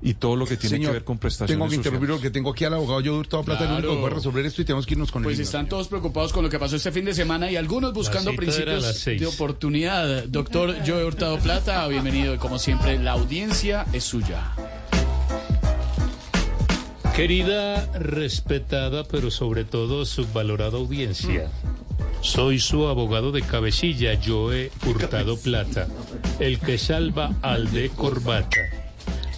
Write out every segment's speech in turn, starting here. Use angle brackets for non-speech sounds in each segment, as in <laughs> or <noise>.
Y todo lo que tiene Señor, que ver con prestaciones Tengo que interrumpir porque tengo aquí al abogado yo Hurtado Plata, el único que puede resolver esto y tenemos que irnos con Pues el están todos preocupados con lo que pasó este fin de semana y algunos buscando principios de oportunidad. Doctor Joe Hurtado Plata, bienvenido y como siempre la audiencia es suya. Querida, respetada, pero sobre todo subvalorada audiencia. Soy su abogado de cabecilla, Joe Hurtado Plata, el que salva al de corbata.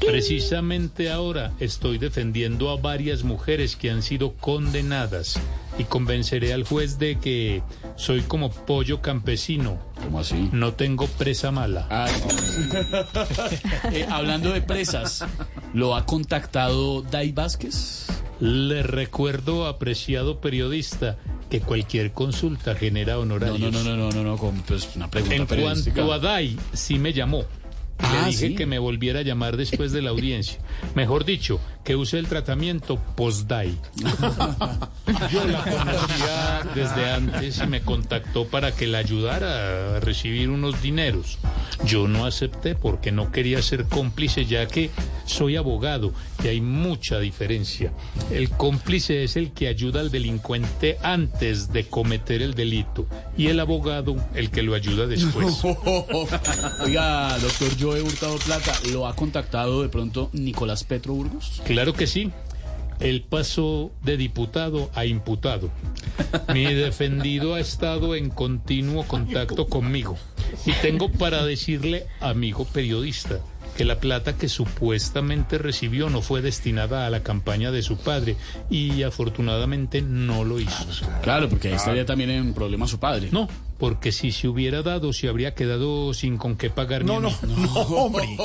Precisamente ahora estoy defendiendo a varias mujeres que han sido condenadas y convenceré al juez de que soy como pollo campesino, ¿Cómo así? no tengo presa mala. Ay, no. <laughs> Eh, hablando de presas, ¿lo ha contactado Dai Vázquez? Le recuerdo, apreciado periodista, que cualquier consulta genera No, honorarios. no, no, no, no, no, no, con, pues, una pregunta En cuanto a Dai, sí me llamó. Ah, Le dije ¿sí? que me volviera a llamar después de la audiencia. Mejor dicho, que use el tratamiento post-Dai. <laughs> Yo la conocía desde antes y me contactó para que la ayudara a recibir unos dineros. Yo no acepté porque no quería ser cómplice ya que soy abogado y hay mucha diferencia. El cómplice es el que ayuda al delincuente antes de cometer el delito y el abogado el que lo ayuda después. <laughs> Oiga, doctor Joe Hurtado Plata, ¿lo ha contactado de pronto Nicolás Petro Burgos? Claro que sí. Él pasó de diputado a imputado. Mi <laughs> defendido ha estado en continuo contacto conmigo. Y tengo para decirle, amigo periodista, que la plata que supuestamente recibió no fue destinada a la campaña de su padre y afortunadamente no lo hizo. Claro, porque ahí estaría también en problema su padre. No, porque si se hubiera dado, se habría quedado sin con qué pagar No, no, mí. no, <laughs> hombre.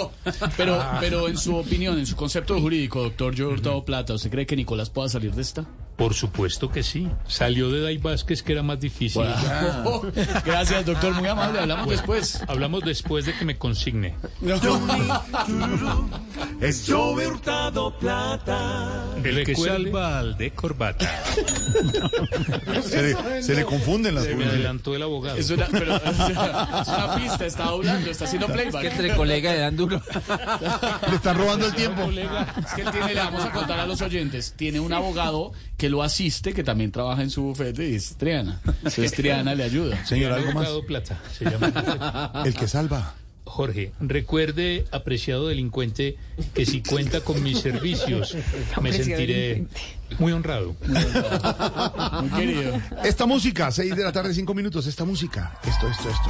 Pero, pero en su opinión, en su concepto jurídico, doctor Hurtado Plata, ¿usted cree que Nicolás pueda salir de esta? Por supuesto que sí. Salió de Dai Vázquez, que era más difícil. <laughs> Gracias, doctor, muy amable. Hablamos después. Hablamos después de que me consigne. Es Joe Hurtado Plata. El que salva al de corbata. <laughs> Se le, se le confunden las Se me adelantó el abogado. Es una, pero, <laughs> es una- es una pista, está hablando, está haciendo playback. entre colegas le dan duro. Le están robando el tiempo. Es que él tiene, le vamos a contar a los oyentes, tiene un abogado que lo asiste, que también trabaja en su bufete y es Triana. Entonces Triana le ayuda. Señor, algo más. Plata, se llama. El que salva. Jorge, recuerde, apreciado delincuente, que si cuenta con mis servicios, <laughs> me sentiré muy honrado. Muy querido. Esta música, 6 de la tarde, 5 minutos. Esta música, esto, esto, esto.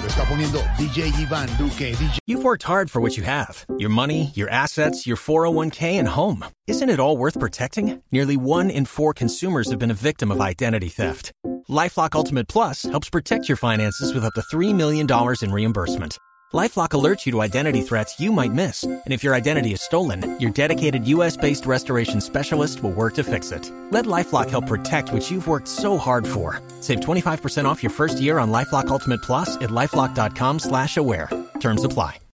Lo está poniendo DJ Iván Duque. DJ. You've worked hard for what you have your money, your assets, your 401k, and home. Isn't it all worth protecting? Nearly one in four consumers have been a victim of identity theft. Lifelock Ultimate Plus helps protect your finances with up to $3 million in reimbursement. LifeLock alerts you to identity threats you might miss, and if your identity is stolen, your dedicated U.S.-based restoration specialist will work to fix it. Let LifeLock help protect what you've worked so hard for. Save 25% off your first year on LifeLock Ultimate Plus at lifeLock.com/slash-aware. Terms apply.